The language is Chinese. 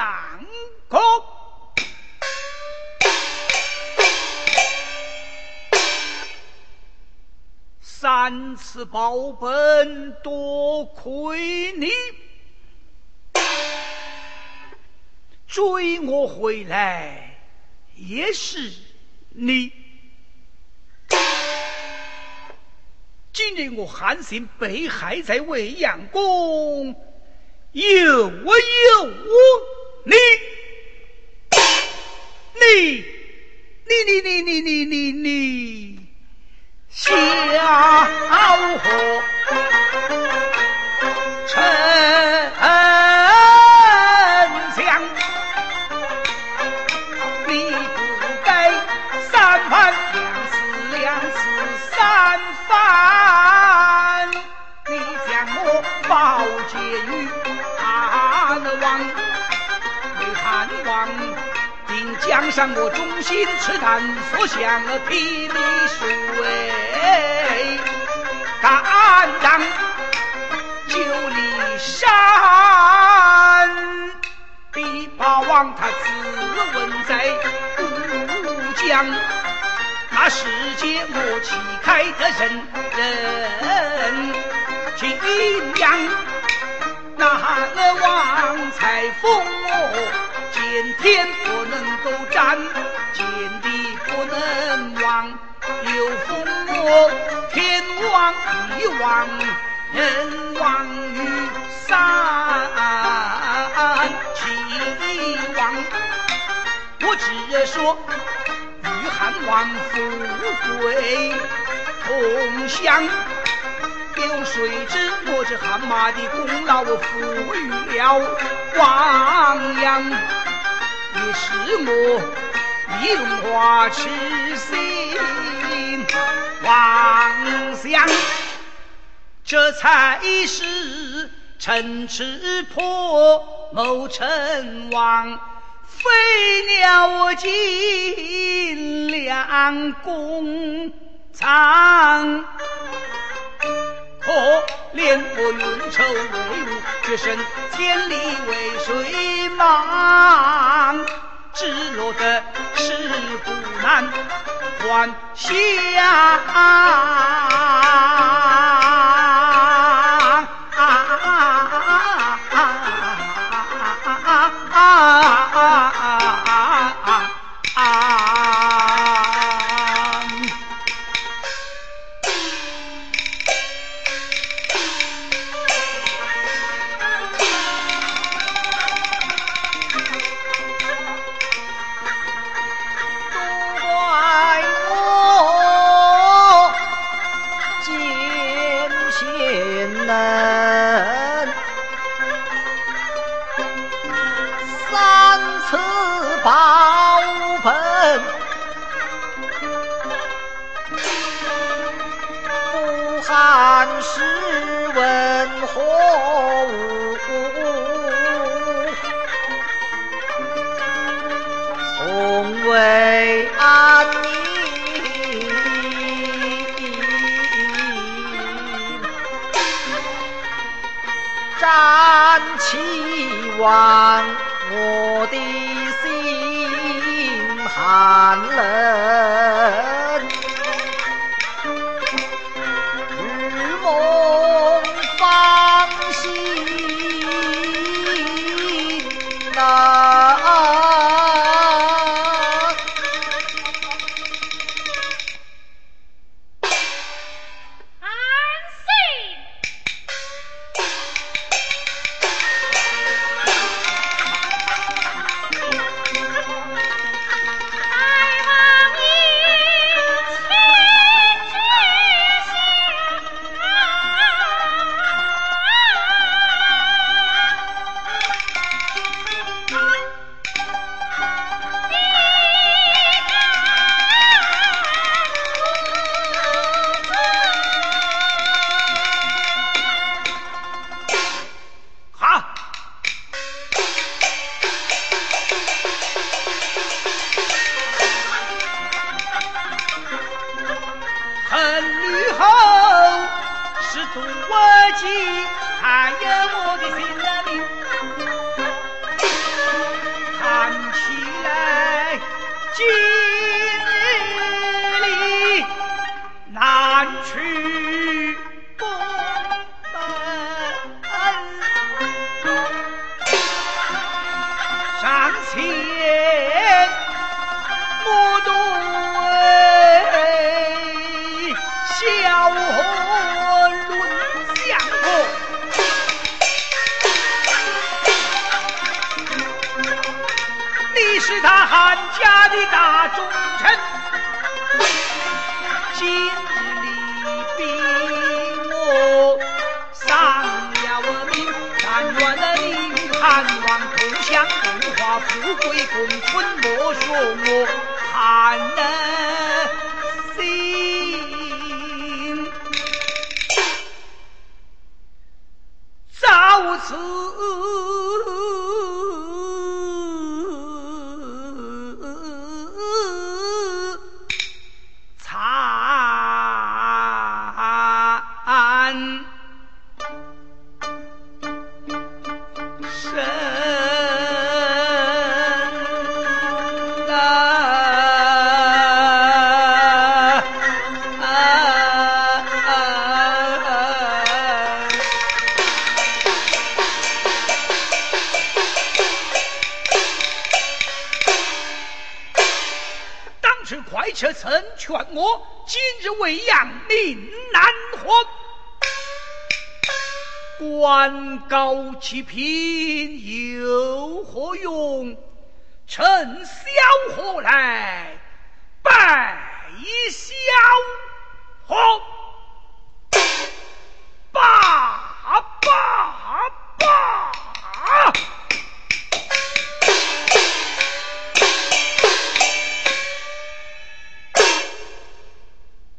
相公。三次报本，多亏你追我回来，也是你。今日我韩信被害在未央宫，有我有我你，你，你你你你你你你。小汉王。江山我忠心赤胆，所向披靡水，敢让九里山。比霸王他自刎在乌江，那世界我旗开的人人敬仰，那个王才封我。见天不能够占，见地不能忘，又封我天王地王，人王于三齐王。我只说与汉王富贵同享，有谁知我这汗马的功劳赋予了王阳。你是我一荣华痴心妄想，这才是城池破谋成王，飞鸟尽，良弓藏。可怜我运筹帷幄，决胜千里为水忙，难还乡。是问何物？从未安宁。站起，望我的心寒冷。还有我的性命。看起来今日里难去上前是他汉家的大忠臣，今日你逼我丧了我命，但愿了你汉王同享荣华富贵共存，莫说我汉心造次。时快车曾劝我，今日未央命难活。官高其贫有何用？臣萧何来拜萧何